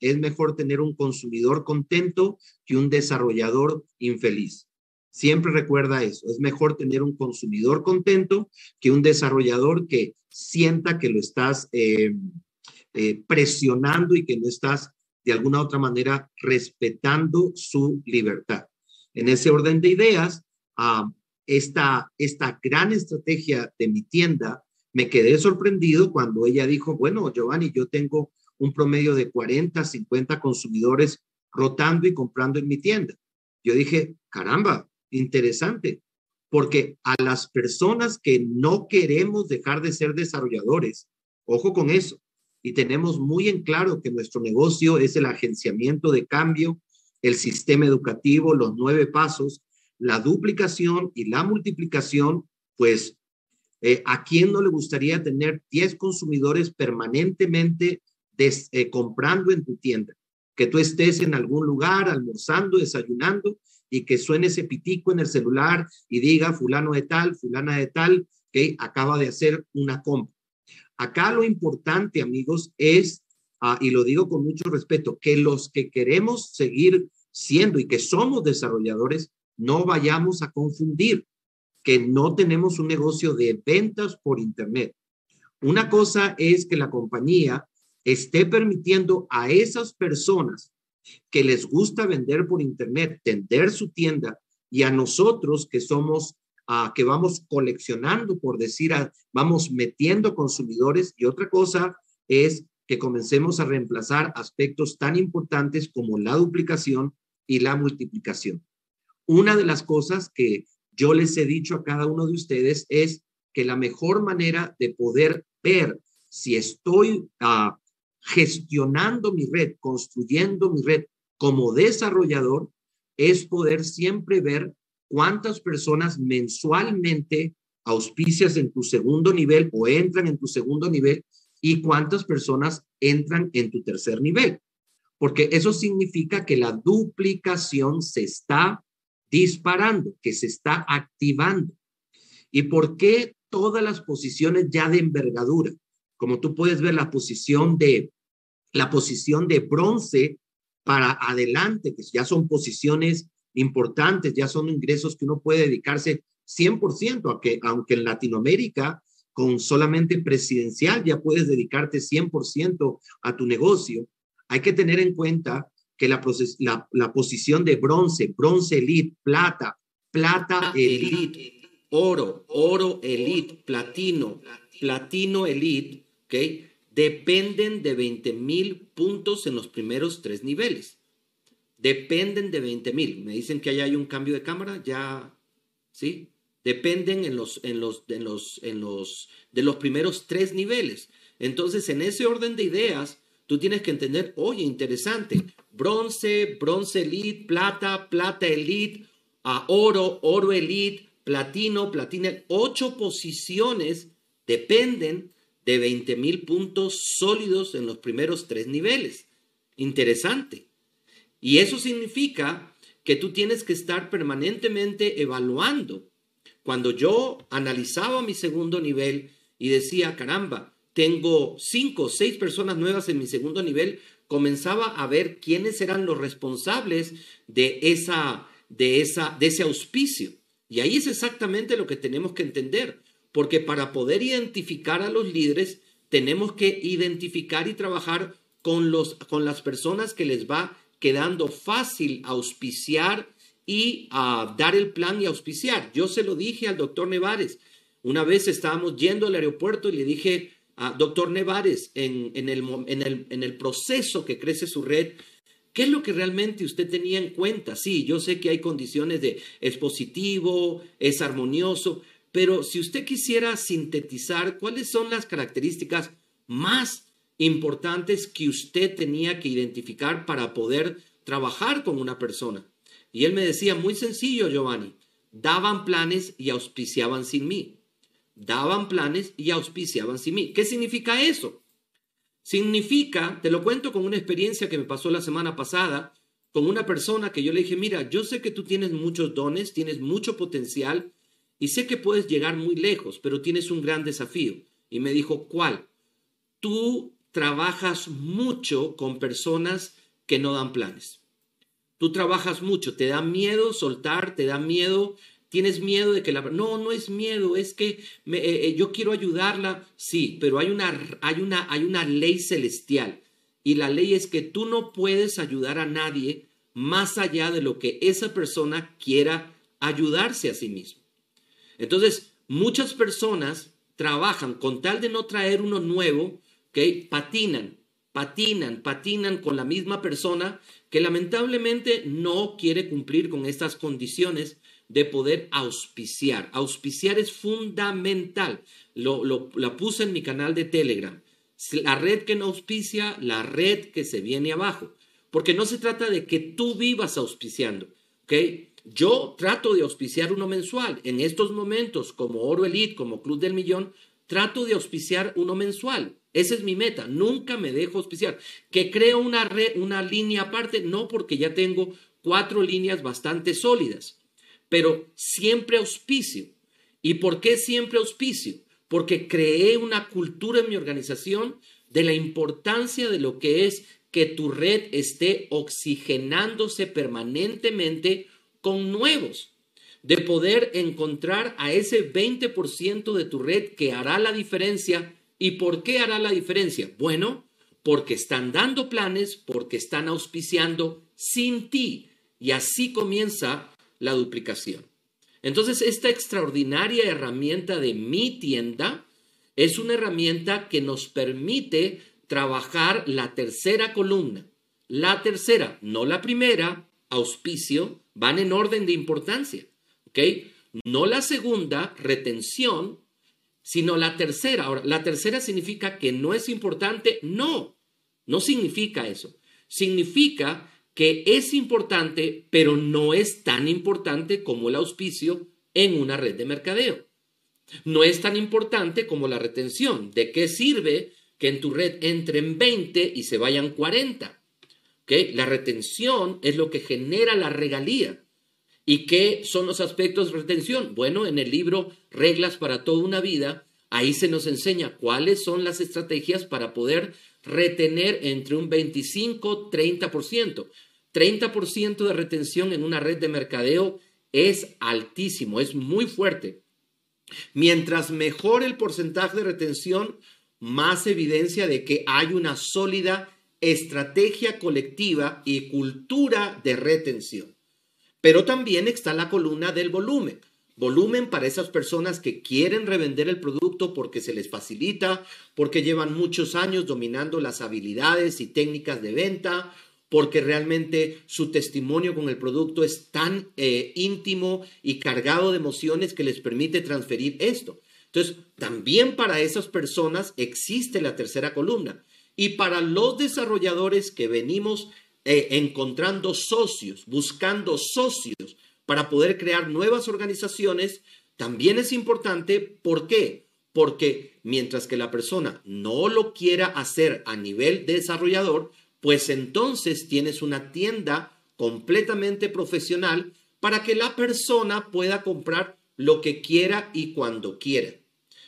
es mejor tener un consumidor contento que un desarrollador infeliz. Siempre recuerda eso, es mejor tener un consumidor contento que un desarrollador que sienta que lo estás eh, eh, presionando y que no estás de alguna otra manera respetando su libertad. En ese orden de ideas, ah, esta, esta gran estrategia de mi tienda, me quedé sorprendido cuando ella dijo, bueno, Giovanni, yo tengo un promedio de 40, 50 consumidores rotando y comprando en mi tienda. Yo dije, caramba, interesante, porque a las personas que no queremos dejar de ser desarrolladores, ojo con eso, y tenemos muy en claro que nuestro negocio es el agenciamiento de cambio, el sistema educativo, los nueve pasos, la duplicación y la multiplicación, pues, eh, ¿a quién no le gustaría tener 10 consumidores permanentemente eh, comprando en tu tienda? Que tú estés en algún lugar almorzando, desayunando y que suene ese pitico en el celular y diga fulano de tal, fulana de tal, que acaba de hacer una compra. Acá lo importante, amigos, es, ah, y lo digo con mucho respeto, que los que queremos seguir siendo y que somos desarrolladores, no vayamos a confundir que no tenemos un negocio de ventas por Internet. Una cosa es que la compañía esté permitiendo a esas personas que les gusta vender por internet, tender su tienda y a nosotros que somos, uh, que vamos coleccionando, por decir, vamos metiendo consumidores. Y otra cosa es que comencemos a reemplazar aspectos tan importantes como la duplicación y la multiplicación. Una de las cosas que yo les he dicho a cada uno de ustedes es que la mejor manera de poder ver si estoy uh, gestionando mi red, construyendo mi red como desarrollador, es poder siempre ver cuántas personas mensualmente auspicias en tu segundo nivel o entran en tu segundo nivel y cuántas personas entran en tu tercer nivel. Porque eso significa que la duplicación se está disparando, que se está activando. ¿Y por qué todas las posiciones ya de envergadura? Como tú puedes ver la posición de la posición de bronce para adelante, que ya son posiciones importantes, ya son ingresos que uno puede dedicarse 100%, a que, aunque en Latinoamérica con solamente presidencial ya puedes dedicarte 100% a tu negocio, hay que tener en cuenta que la, la, la posición de bronce, bronce elite, plata, plata elite, oro, oro elite, platino, platino elite, Dependen de 20 mil puntos en los primeros tres niveles. Dependen de 20 mil. Me dicen que allá hay un cambio de cámara, ya, ¿sí? Dependen en los, en los, en los, en los, de los primeros tres niveles. Entonces, en ese orden de ideas, tú tienes que entender, oye, interesante, bronce, bronce elite, plata, plata elite, a oro, oro elite, platino, platino, ocho posiciones dependen de 20 mil puntos sólidos en los primeros tres niveles. Interesante. Y eso significa que tú tienes que estar permanentemente evaluando. Cuando yo analizaba mi segundo nivel y decía, caramba, tengo cinco o seis personas nuevas en mi segundo nivel, comenzaba a ver quiénes eran los responsables de, esa, de, esa, de ese auspicio. Y ahí es exactamente lo que tenemos que entender porque para poder identificar a los líderes tenemos que identificar y trabajar con, los, con las personas que les va quedando fácil auspiciar y ah, dar el plan y auspiciar. Yo se lo dije al doctor Nevares. Una vez estábamos yendo al aeropuerto y le dije, a doctor Nevares, en, en, el, en, el, en el proceso que crece su red, ¿Qué es lo que realmente usted tenía en cuenta? Sí, yo sé que hay condiciones de es positivo, es armonioso, pero si usted quisiera sintetizar cuáles son las características más importantes que usted tenía que identificar para poder trabajar con una persona. Y él me decía, muy sencillo, Giovanni, daban planes y auspiciaban sin mí. Daban planes y auspiciaban sin mí. ¿Qué significa eso? Significa, te lo cuento con una experiencia que me pasó la semana pasada, con una persona que yo le dije, mira, yo sé que tú tienes muchos dones, tienes mucho potencial, y sé que puedes llegar muy lejos, pero tienes un gran desafío. Y me dijo, ¿cuál? Tú trabajas mucho con personas que no dan planes. Tú trabajas mucho, te da miedo soltar, te da miedo, tienes miedo de que la... No, no es miedo, es que eh, eh, yo quiero ayudarla, sí, pero hay una, hay, una, hay una ley celestial y la ley es que tú no puedes ayudar a nadie más allá de lo que esa persona quiera ayudarse a sí mismo. Entonces, muchas personas trabajan con tal de no traer uno nuevo, que patinan, patinan, patinan con la misma persona que lamentablemente no quiere cumplir con estas condiciones de poder auspiciar. Auspiciar es fundamental. Lo, lo, la puse en mi canal de Telegram. La red que no auspicia, la red que se viene abajo. Porque no se trata de que tú vivas auspiciando. ¿ok? Yo trato de auspiciar uno mensual. En estos momentos, como Oro Elite, como Club del Millón, trato de auspiciar uno mensual. Esa es mi meta. Nunca me dejo auspiciar. Que creo una, una línea aparte, no porque ya tengo cuatro líneas bastante sólidas, pero siempre auspicio. ¿Y por qué siempre auspicio? Porque creé una cultura en mi organización de la importancia de lo que es que tu red esté oxigenándose permanentemente con nuevos, de poder encontrar a ese 20% de tu red que hará la diferencia. ¿Y por qué hará la diferencia? Bueno, porque están dando planes, porque están auspiciando sin ti. Y así comienza la duplicación. Entonces, esta extraordinaria herramienta de mi tienda es una herramienta que nos permite trabajar la tercera columna. La tercera, no la primera, auspicio, van en orden de importancia. ¿Ok? No la segunda, retención, sino la tercera. Ahora, la tercera significa que no es importante. No, no significa eso. Significa que es importante, pero no es tan importante como el auspicio en una red de mercadeo. No es tan importante como la retención. ¿De qué sirve que en tu red entren 20 y se vayan 40? La retención es lo que genera la regalía. ¿Y qué son los aspectos de retención? Bueno, en el libro Reglas para toda una vida, ahí se nos enseña cuáles son las estrategias para poder retener entre un 25 30%. 30% de retención en una red de mercadeo es altísimo, es muy fuerte. Mientras mejor el porcentaje de retención, más evidencia de que hay una sólida estrategia colectiva y cultura de retención. Pero también está la columna del volumen. Volumen para esas personas que quieren revender el producto porque se les facilita, porque llevan muchos años dominando las habilidades y técnicas de venta, porque realmente su testimonio con el producto es tan eh, íntimo y cargado de emociones que les permite transferir esto. Entonces, también para esas personas existe la tercera columna. Y para los desarrolladores que venimos eh, encontrando socios, buscando socios para poder crear nuevas organizaciones, también es importante. ¿Por qué? Porque mientras que la persona no lo quiera hacer a nivel desarrollador, pues entonces tienes una tienda completamente profesional para que la persona pueda comprar lo que quiera y cuando quiera.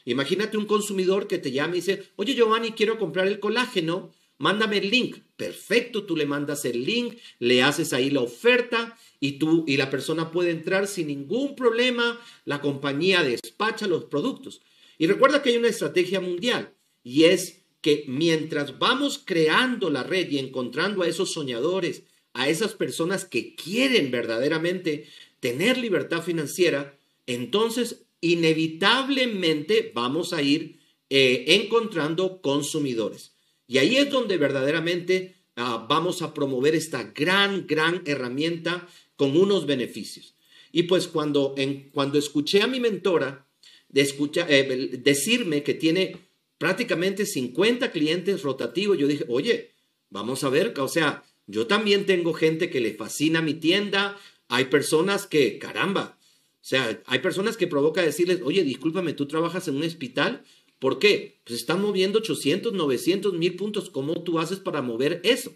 Imagínate un consumidor que te llama y dice, oye Giovanni, quiero comprar el colágeno, mándame el link. Perfecto, tú le mandas el link, le haces ahí la oferta y tú y la persona puede entrar sin ningún problema, la compañía despacha los productos. Y recuerda que hay una estrategia mundial y es que mientras vamos creando la red y encontrando a esos soñadores, a esas personas que quieren verdaderamente tener libertad financiera, entonces inevitablemente vamos a ir eh, encontrando consumidores. Y ahí es donde verdaderamente ah, vamos a promover esta gran, gran herramienta con unos beneficios. Y pues cuando, en, cuando escuché a mi mentora de eh, decirme que tiene prácticamente 50 clientes rotativos, yo dije, oye, vamos a ver, o sea, yo también tengo gente que le fascina mi tienda, hay personas que, caramba, o sea, hay personas que provoca decirles, oye, discúlpame, tú trabajas en un hospital. ¿Por qué? Pues están moviendo 800, 900 mil puntos. ¿Cómo tú haces para mover eso?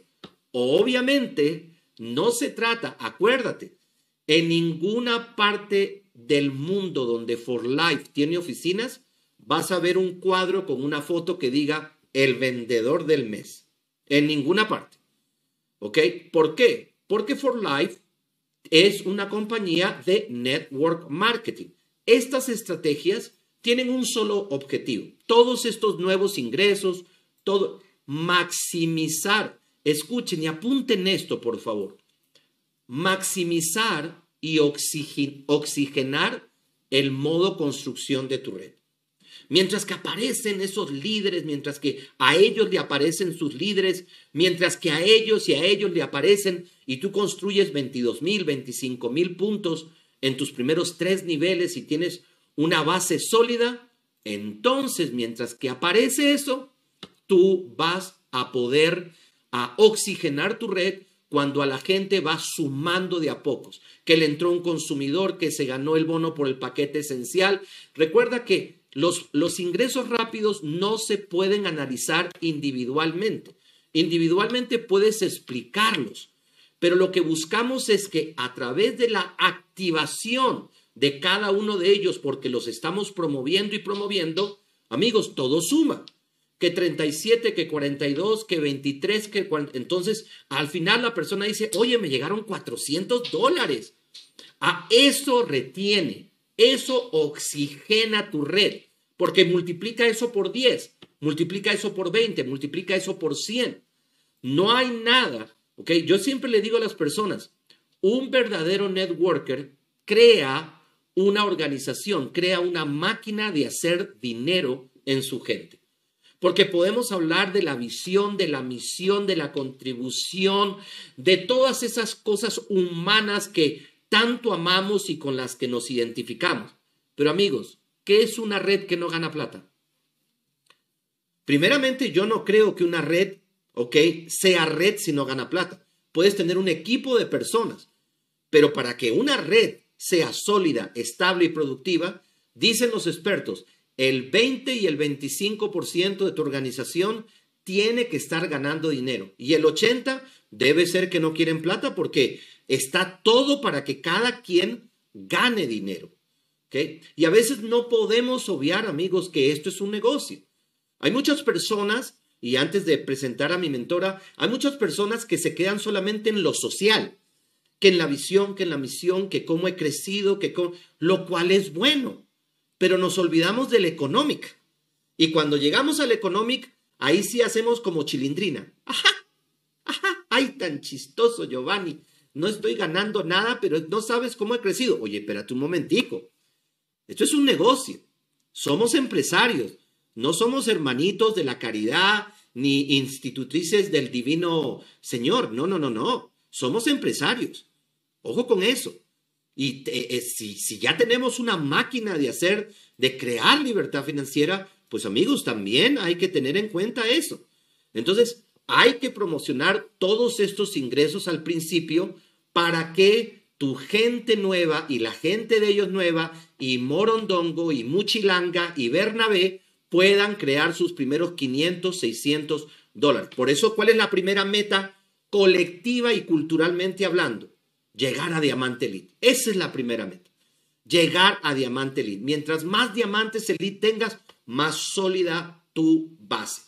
Obviamente, no se trata, acuérdate, en ninguna parte del mundo donde For Life tiene oficinas, vas a ver un cuadro con una foto que diga el vendedor del mes. En ninguna parte. ¿Ok? ¿Por qué? Porque For Life es una compañía de network marketing. Estas estrategias tienen un solo objetivo. Todos estos nuevos ingresos, todo, maximizar. Escuchen y apunten esto, por favor. Maximizar y oxigenar el modo construcción de tu red. Mientras que aparecen esos líderes, mientras que a ellos le aparecen sus líderes, mientras que a ellos y a ellos le aparecen y tú construyes 22 mil, 25 mil puntos en tus primeros tres niveles y tienes una base sólida, entonces mientras que aparece eso, tú vas a poder a oxigenar tu red cuando a la gente va sumando de a pocos, que le entró un consumidor que se ganó el bono por el paquete esencial. Recuerda que los, ingresos rápidos no se pueden analizar individualmente. Individualmente puedes explicarlos, pero lo que buscamos es que a través de la activación de cada uno de ellos, porque los estamos promoviendo y promoviendo, amigos, todo suma. Que 37, que 42, que 23, que entonces al final la persona dice, oye, me llegaron 400 dólares. A eso retiene, eso oxigena tu red. Porque multiplica eso por 10, multiplica eso por 20, multiplica eso por 100. No hay nada, ¿ok? Yo siempre le digo a las personas, un verdadero networker crea una organización, crea una máquina de hacer dinero en su gente. Porque podemos hablar de la visión, de la misión, de la contribución, de todas esas cosas humanas que tanto amamos y con las que nos identificamos. Pero amigos, ¿Qué es una red que no gana plata? Primeramente, yo no creo que una red, ok, sea red si no gana plata. Puedes tener un equipo de personas, pero para que una red sea sólida, estable y productiva, dicen los expertos, el 20 y el 25% de tu organización tiene que estar ganando dinero y el 80 debe ser que no quieren plata porque está todo para que cada quien gane dinero. Y a veces no podemos obviar, amigos, que esto es un negocio. Hay muchas personas, y antes de presentar a mi mentora, hay muchas personas que se quedan solamente en lo social, que en la visión, que en la misión, que cómo he crecido, que lo cual es bueno, pero nos olvidamos del económico. Y cuando llegamos al económico, ahí sí hacemos como chilindrina. Ajá, ajá, ay, tan chistoso, Giovanni. No estoy ganando nada, pero no sabes cómo he crecido. Oye, espérate un momentico. Esto es un negocio. Somos empresarios. No somos hermanitos de la caridad ni institutrices del divino Señor. No, no, no, no. Somos empresarios. Ojo con eso. Y eh, si, si ya tenemos una máquina de hacer, de crear libertad financiera, pues amigos, también hay que tener en cuenta eso. Entonces, hay que promocionar todos estos ingresos al principio para que tu gente nueva y la gente de ellos nueva y Morondongo y Muchilanga y Bernabé puedan crear sus primeros 500, 600 dólares. Por eso, ¿cuál es la primera meta colectiva y culturalmente hablando? Llegar a Diamante Elite. Esa es la primera meta. Llegar a Diamante Elite. Mientras más diamantes Elite tengas, más sólida tu base.